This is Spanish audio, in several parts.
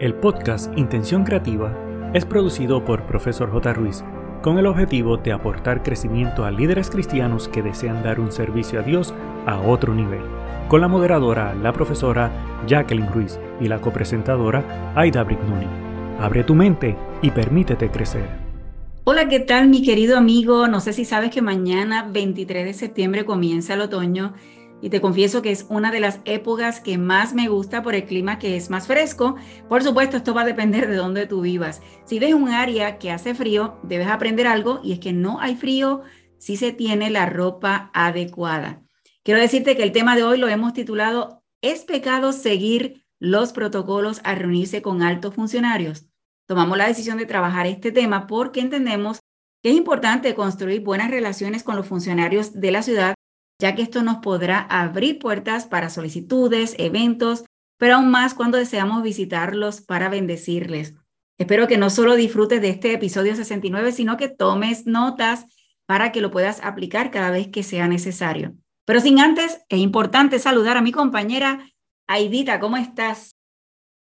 El podcast Intención Creativa es producido por Profesor J. Ruiz con el objetivo de aportar crecimiento a líderes cristianos que desean dar un servicio a Dios a otro nivel, con la moderadora, la profesora Jacqueline Ruiz y la copresentadora Aida Brignoni. Abre tu mente y permítete crecer. Hola, ¿qué tal mi querido amigo? No sé si sabes que mañana 23 de septiembre comienza el otoño y te confieso que es una de las épocas que más me gusta por el clima que es más fresco. Por supuesto, esto va a depender de dónde tú vivas. Si ves un área que hace frío, debes aprender algo y es que no hay frío si se tiene la ropa adecuada. Quiero decirte que el tema de hoy lo hemos titulado ¿Es pecado seguir los protocolos al reunirse con altos funcionarios? Tomamos la decisión de trabajar este tema porque entendemos que es importante construir buenas relaciones con los funcionarios de la ciudad ya que esto nos podrá abrir puertas para solicitudes, eventos, pero aún más cuando deseamos visitarlos para bendecirles. Espero que no solo disfrutes de este episodio 69, sino que tomes notas para que lo puedas aplicar cada vez que sea necesario. Pero sin antes, es importante saludar a mi compañera Aidita, ¿cómo estás?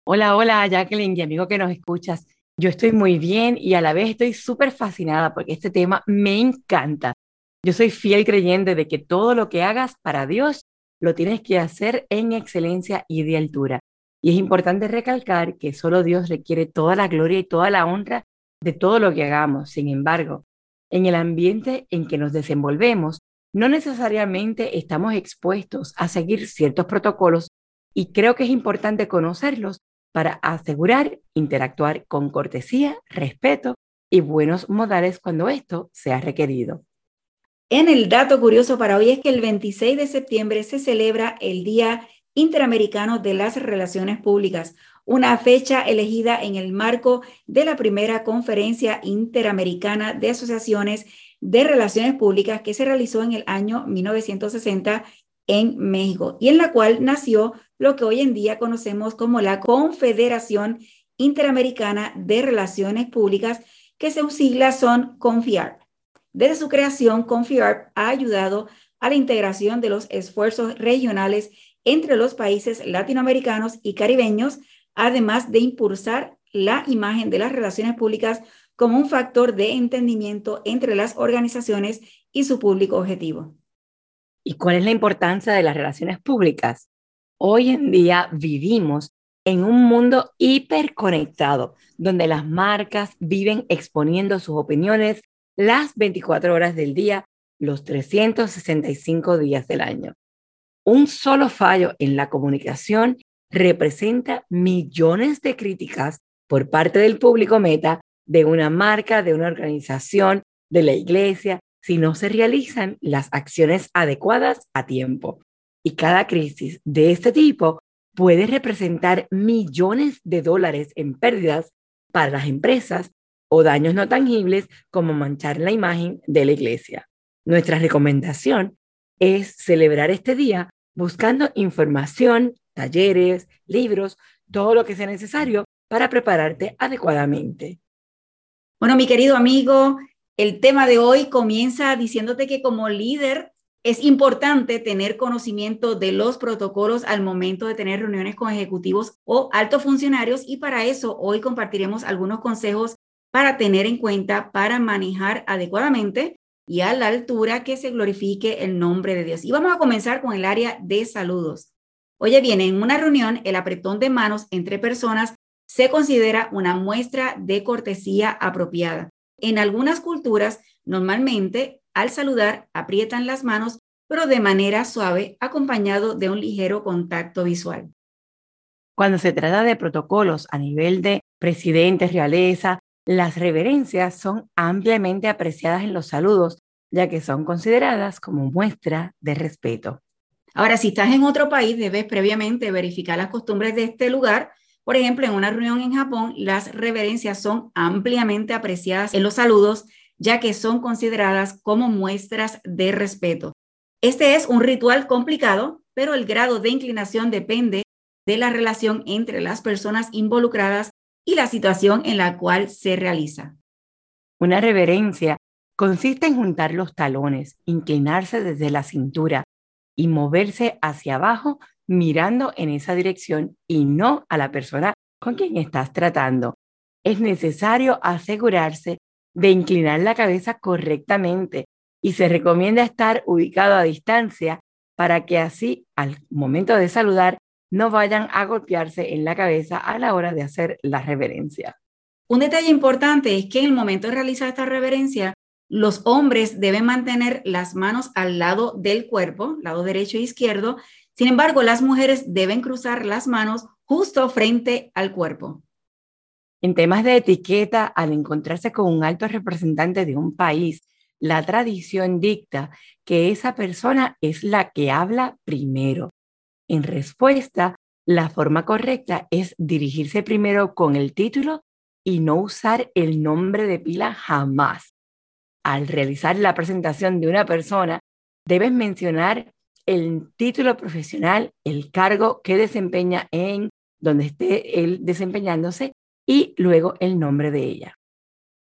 Hola, hola Jacqueline y amigo que nos escuchas. Yo estoy muy bien y a la vez estoy súper fascinada porque este tema me encanta. Yo soy fiel creyente de que todo lo que hagas para Dios lo tienes que hacer en excelencia y de altura. Y es importante recalcar que solo Dios requiere toda la gloria y toda la honra de todo lo que hagamos. Sin embargo, en el ambiente en que nos desenvolvemos, no necesariamente estamos expuestos a seguir ciertos protocolos y creo que es importante conocerlos para asegurar interactuar con cortesía, respeto y buenos modales cuando esto sea requerido. En el dato curioso para hoy es que el 26 de septiembre se celebra el Día Interamericano de las Relaciones Públicas, una fecha elegida en el marco de la primera conferencia interamericana de asociaciones de relaciones públicas que se realizó en el año 1960 en México y en la cual nació lo que hoy en día conocemos como la Confederación Interamericana de Relaciones Públicas, que sus siglas son CONFIAR. Desde su creación, CONFIARP ha ayudado a la integración de los esfuerzos regionales entre los países latinoamericanos y caribeños, además de impulsar la imagen de las relaciones públicas como un factor de entendimiento entre las organizaciones y su público objetivo. ¿Y cuál es la importancia de las relaciones públicas? Hoy en día vivimos en un mundo hiperconectado, donde las marcas viven exponiendo sus opiniones las 24 horas del día, los 365 días del año. Un solo fallo en la comunicación representa millones de críticas por parte del público meta de una marca, de una organización, de la iglesia, si no se realizan las acciones adecuadas a tiempo. Y cada crisis de este tipo puede representar millones de dólares en pérdidas para las empresas o daños no tangibles como manchar la imagen de la iglesia. Nuestra recomendación es celebrar este día buscando información, talleres, libros, todo lo que sea necesario para prepararte adecuadamente. Bueno, mi querido amigo, el tema de hoy comienza diciéndote que como líder es importante tener conocimiento de los protocolos al momento de tener reuniones con ejecutivos o altos funcionarios y para eso hoy compartiremos algunos consejos para tener en cuenta, para manejar adecuadamente y a la altura que se glorifique el nombre de Dios. Y vamos a comenzar con el área de saludos. Oye bien, en una reunión, el apretón de manos entre personas se considera una muestra de cortesía apropiada. En algunas culturas, normalmente, al saludar, aprietan las manos, pero de manera suave, acompañado de un ligero contacto visual. Cuando se trata de protocolos a nivel de presidentes, realeza, las reverencias son ampliamente apreciadas en los saludos, ya que son consideradas como muestra de respeto. Ahora, si estás en otro país, debes previamente verificar las costumbres de este lugar. Por ejemplo, en una reunión en Japón, las reverencias son ampliamente apreciadas en los saludos, ya que son consideradas como muestras de respeto. Este es un ritual complicado, pero el grado de inclinación depende de la relación entre las personas involucradas y la situación en la cual se realiza. Una reverencia consiste en juntar los talones, inclinarse desde la cintura y moverse hacia abajo mirando en esa dirección y no a la persona con quien estás tratando. Es necesario asegurarse de inclinar la cabeza correctamente y se recomienda estar ubicado a distancia para que así al momento de saludar no vayan a golpearse en la cabeza a la hora de hacer la reverencia. Un detalle importante es que en el momento de realizar esta reverencia, los hombres deben mantener las manos al lado del cuerpo, lado derecho e izquierdo. Sin embargo, las mujeres deben cruzar las manos justo frente al cuerpo. En temas de etiqueta, al encontrarse con un alto representante de un país, la tradición dicta que esa persona es la que habla primero. En respuesta, la forma correcta es dirigirse primero con el título y no usar el nombre de pila jamás. Al realizar la presentación de una persona, debes mencionar el título profesional, el cargo que desempeña en donde esté él desempeñándose y luego el nombre de ella.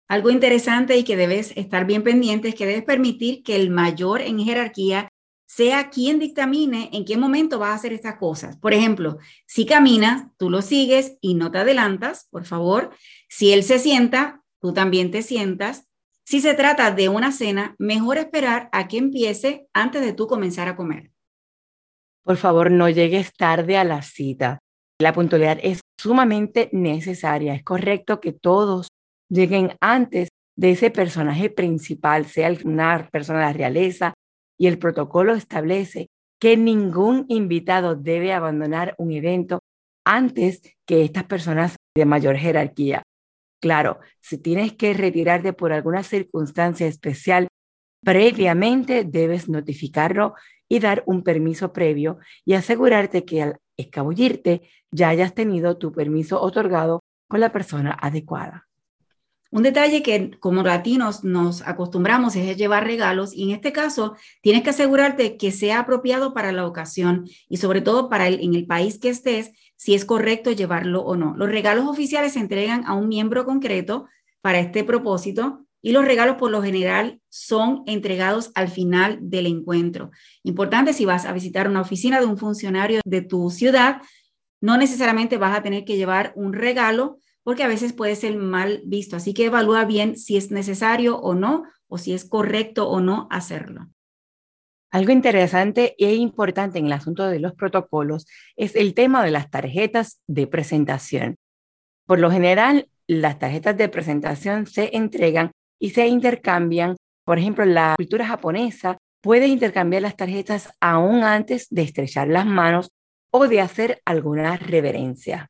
Algo interesante y que debes estar bien pendiente es que debes permitir que el mayor en jerarquía sea quien dictamine en qué momento vas a hacer estas cosas. Por ejemplo, si caminas, tú lo sigues y no te adelantas, por favor. Si él se sienta, tú también te sientas. Si se trata de una cena, mejor esperar a que empiece antes de tú comenzar a comer. Por favor, no llegues tarde a la cita. La puntualidad es sumamente necesaria. Es correcto que todos lleguen antes de ese personaje principal, sea una persona de la realeza, y el protocolo establece que ningún invitado debe abandonar un evento antes que estas personas de mayor jerarquía. Claro, si tienes que retirarte por alguna circunstancia especial, previamente debes notificarlo y dar un permiso previo y asegurarte que al escabullirte ya hayas tenido tu permiso otorgado con la persona adecuada. Un detalle que como latinos nos acostumbramos es llevar regalos y en este caso tienes que asegurarte que sea apropiado para la ocasión y sobre todo para el, en el país que estés, si es correcto llevarlo o no. Los regalos oficiales se entregan a un miembro concreto para este propósito y los regalos por lo general son entregados al final del encuentro. Importante si vas a visitar una oficina de un funcionario de tu ciudad, no necesariamente vas a tener que llevar un regalo porque a veces puede ser mal visto. Así que evalúa bien si es necesario o no, o si es correcto o no hacerlo. Algo interesante e importante en el asunto de los protocolos es el tema de las tarjetas de presentación. Por lo general, las tarjetas de presentación se entregan y se intercambian. Por ejemplo, la cultura japonesa puede intercambiar las tarjetas aún antes de estrechar las manos o de hacer alguna reverencia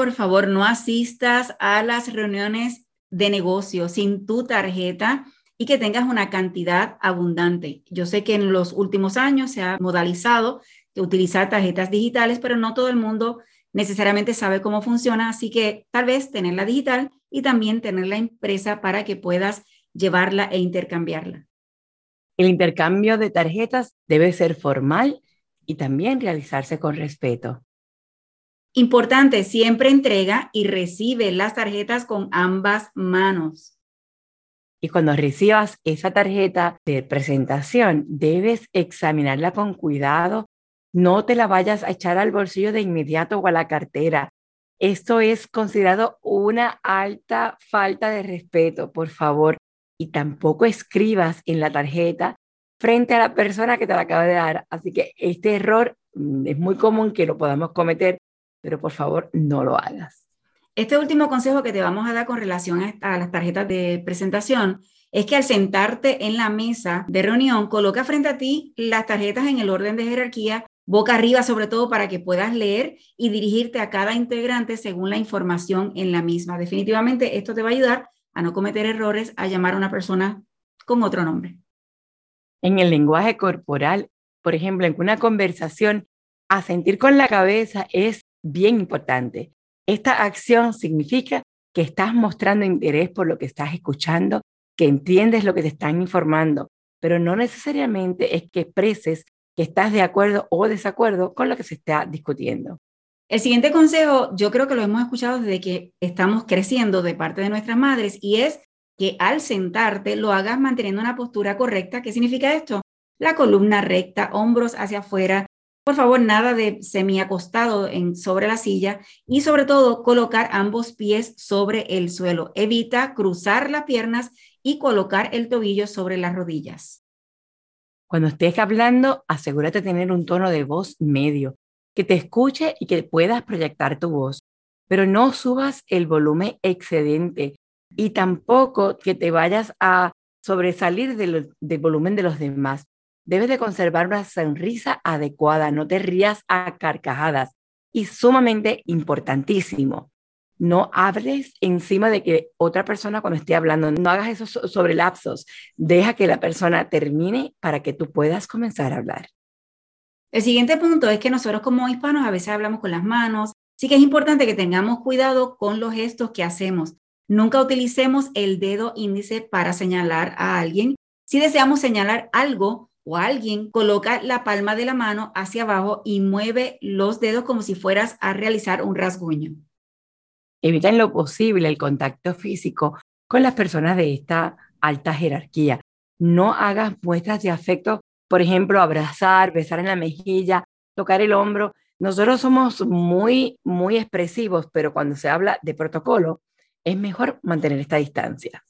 por favor no asistas a las reuniones de negocio sin tu tarjeta y que tengas una cantidad abundante. Yo sé que en los últimos años se ha modalizado de utilizar tarjetas digitales, pero no todo el mundo necesariamente sabe cómo funciona, así que tal vez tenerla digital y también tenerla impresa para que puedas llevarla e intercambiarla. El intercambio de tarjetas debe ser formal y también realizarse con respeto. Importante, siempre entrega y recibe las tarjetas con ambas manos. Y cuando recibas esa tarjeta de presentación, debes examinarla con cuidado. No te la vayas a echar al bolsillo de inmediato o a la cartera. Esto es considerado una alta falta de respeto, por favor. Y tampoco escribas en la tarjeta frente a la persona que te la acaba de dar. Así que este error mm, es muy común que lo podamos cometer pero por favor no lo hagas. Este último consejo que te vamos a dar con relación a, las tarjetas de presentación es que al sentarte en la mesa de reunión, coloca frente a ti las tarjetas en el orden de jerarquía, boca arriba sobre todo para que puedas leer y dirigirte a cada integrante según la información en la misma. Definitivamente esto te va a ayudar a no cometer errores, a llamar a una persona con otro nombre. En el lenguaje corporal, por ejemplo, en una conversación, asentir con la cabeza es bien importante. Esta acción significa que estás mostrando interés por lo que estás escuchando, que entiendes lo que te están informando, pero no necesariamente es que expreses que estás de acuerdo o desacuerdo con lo que se está discutiendo. El siguiente consejo, yo creo que lo hemos escuchado desde que estamos creciendo de parte de nuestras madres y es que al sentarte lo hagas manteniendo una postura correcta. ¿Qué significa esto? La columna recta, hombros hacia afuera, Por favor, nada de semi acostado en, sobre la silla y sobre todo colocar ambos pies sobre el suelo. Evita cruzar las piernas y colocar el tobillo sobre las rodillas. Cuando estés hablando, asegúrate de tener un tono de voz medio, que te escuche y que puedas proyectar tu voz, pero no subas el volumen excedente y tampoco que te vayas a sobresalir del volumen de los demás. Debes de conservar una sonrisa adecuada, no te rías a carcajadas. Y sumamente importantísimo, no hables encima de que otra persona cuando esté hablando, no hagas eso sobre lapsos, deja que la persona termine para que tú puedas comenzar a hablar. El siguiente punto es que nosotros como hispanos a veces hablamos con las manos, sí que es importante que tengamos cuidado con los gestos que hacemos. Nunca utilicemos el dedo índice para señalar a alguien. Si deseamos señalar algo, o alguien coloca la palma de la mano hacia abajo y mueve los dedos como si fueras a realizar un rasguño. Evita en lo posible el contacto físico con las personas de esta alta jerarquía. No hagas muestras de afecto, por ejemplo, abrazar, besar en la mejilla, tocar el hombro. Nosotros somos muy, muy expresivos, pero cuando se habla de protocolo, es mejor mantener esta distancia.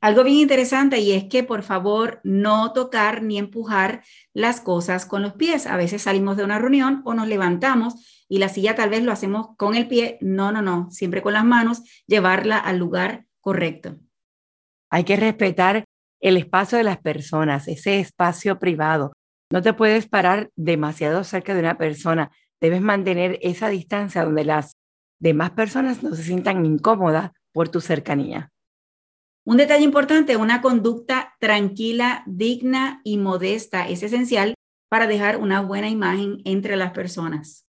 Algo bien interesante y es que por favor no tocar ni empujar las cosas con los pies. A veces salimos de una reunión o nos levantamos y la silla tal vez lo hacemos con el pie. No, no, no, siempre con las manos, llevarla al lugar correcto. Hay que respetar el espacio de las personas, ese espacio privado. No te puedes parar demasiado cerca de una persona. Debes mantener esa distancia donde las demás personas no se sientan incómodas por tu cercanía. Un detalle importante, una conducta tranquila, digna y modesta es esencial para dejar una buena imagen entre las personas.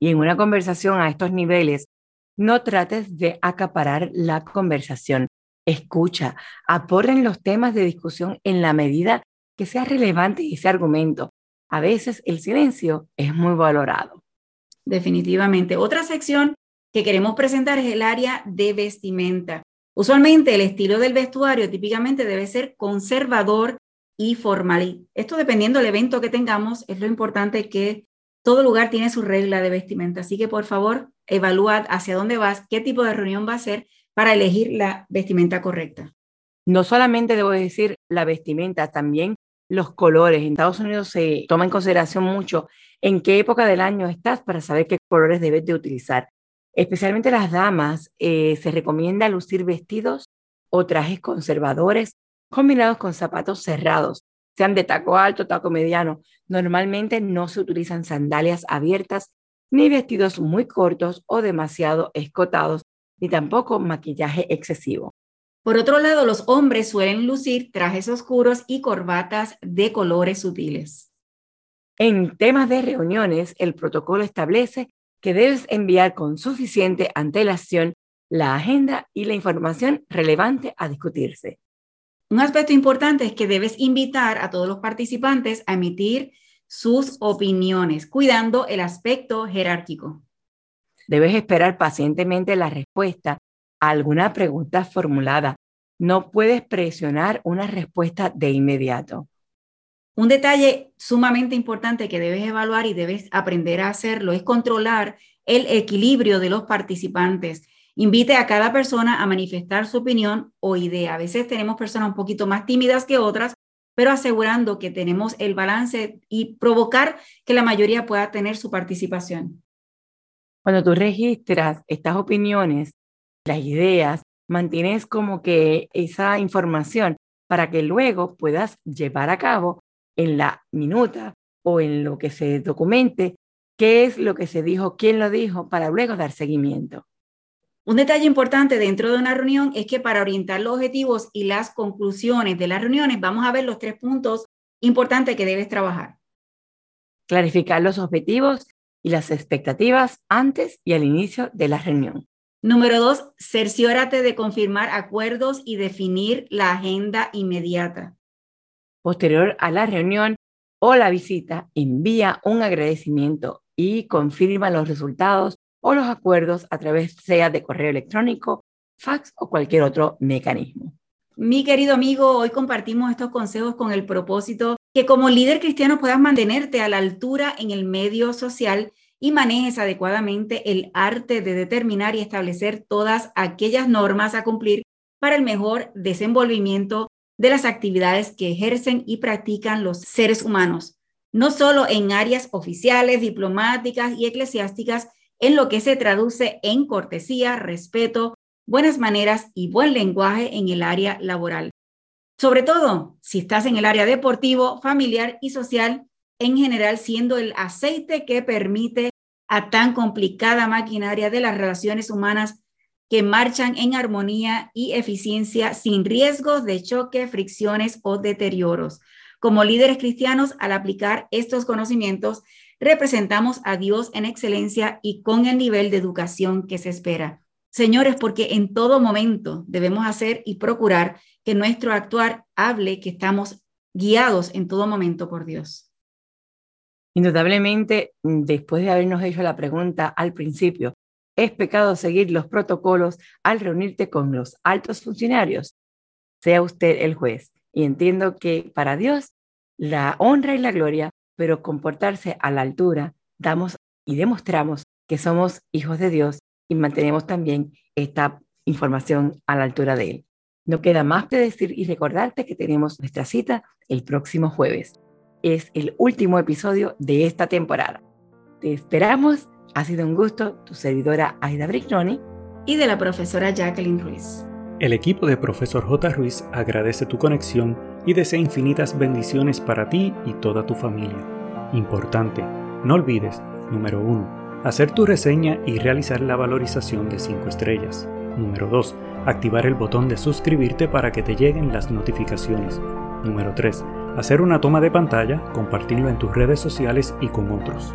Y en una conversación a estos niveles, no trates de acaparar la conversación. Escucha, aporten los temas de discusión en la medida que sea relevante ese argumento. A veces el silencio es muy valorado. Definitivamente. Otra sección que queremos presentar es el área de vestimenta. Usualmente el estilo del vestuario típicamente debe ser conservador y formal. Esto dependiendo del evento que tengamos, es lo importante que todo lugar tiene su regla de vestimenta. Así que por favor, evalúa hacia dónde vas, qué tipo de reunión va a ser para elegir la vestimenta correcta. No solamente debo decir la vestimenta, también los colores. En Estados Unidos se toma en consideración mucho en qué época del año estás para saber qué colores debes de utilizar. Especialmente las damas, eh, se recomienda lucir vestidos o trajes conservadores combinados con zapatos cerrados, sean de taco alto, taco mediano. Normalmente no se utilizan sandalias abiertas ni vestidos muy cortos o demasiado escotados, ni tampoco maquillaje excesivo. Por otro lado, los hombres suelen lucir trajes oscuros y corbatas de colores sutiles. En temas de reuniones, el protocolo establece que debes enviar con suficiente antelación la agenda y la información relevante a discutirse. Un aspecto importante es que debes invitar a todos los participantes a emitir sus opiniones, cuidando el aspecto jerárquico. Debes esperar pacientemente la respuesta a alguna pregunta formulada. No puedes presionar una respuesta de inmediato. Un detalle sumamente importante que debes evaluar y debes aprender a hacerlo es controlar el equilibrio de los participantes. Invite a cada persona a manifestar su opinión o idea. A veces tenemos personas un poquito más tímidas que otras, pero asegurando que tenemos el balance y provocar que la mayoría pueda tener su participación. Cuando tú registras estas opiniones, las ideas, mantienes como que esa información para que luego puedas llevar a cabo en la minuta o en lo que se documente qué es lo que se dijo, quién lo dijo, para luego dar seguimiento. Un detalle importante dentro de una reunión es que para orientar los objetivos y las conclusiones de las reuniones vamos a ver los tres puntos importantes que debes trabajar. Clarificar los objetivos y las expectativas antes y al inicio de la reunión. Número dos, cerciórate de confirmar acuerdos y definir la agenda inmediata. Posterior a la reunión o la visita, envía un agradecimiento y confirma los resultados o los acuerdos a través sea de correo electrónico, fax o cualquier otro mecanismo. Mi querido amigo, hoy compartimos estos consejos con el propósito que como líder cristiano puedas mantenerte a la altura en el medio social y manejes adecuadamente el arte de determinar y establecer todas aquellas normas a cumplir para el mejor desenvolvimiento de las actividades que ejercen y practican los seres humanos, no solo en áreas oficiales, diplomáticas y eclesiásticas, en lo que se traduce en cortesía, respeto, buenas maneras y buen lenguaje en el área laboral. Sobre todo si estás en el área deportivo, familiar y social, en general siendo el aceite que permite a tan complicada maquinaria de las relaciones humanas que marchan en armonía y eficiencia sin riesgos de choque, fricciones o deterioros. Como líderes cristianos, al aplicar estos conocimientos, representamos a Dios en excelencia y con el nivel de educación que se espera. Señores, porque en todo momento debemos hacer y procurar que nuestro actuar hable que estamos guiados en todo momento por Dios. Indudablemente, después de habernos hecho la pregunta al principio, ¿es pecado seguir los protocolos al reunirte con los altos funcionarios? Sea usted el juez. Y entiendo que para Dios la honra y la gloria pero comportarse a la altura, damos y demostramos que somos hijos de Dios y mantenemos también esta información a la altura de Él. No queda más que decir y recordarte que tenemos nuestra cita el próximo jueves. Es el último episodio de esta temporada. Te esperamos. Ha sido un gusto, tu servidora Aida Brignoni y de la profesora Jacqueline Ruiz. El equipo de Profesor J. Ruiz agradece tu conexión y desea infinitas bendiciones para ti y toda tu familia. Importante, no olvides, número 1, hacer tu reseña y realizar la valorización de 5 estrellas. Número 2, activar el botón de suscribirte para que te lleguen las notificaciones. Número 3, hacer una toma de pantalla, compartirlo en tus redes sociales y con otros.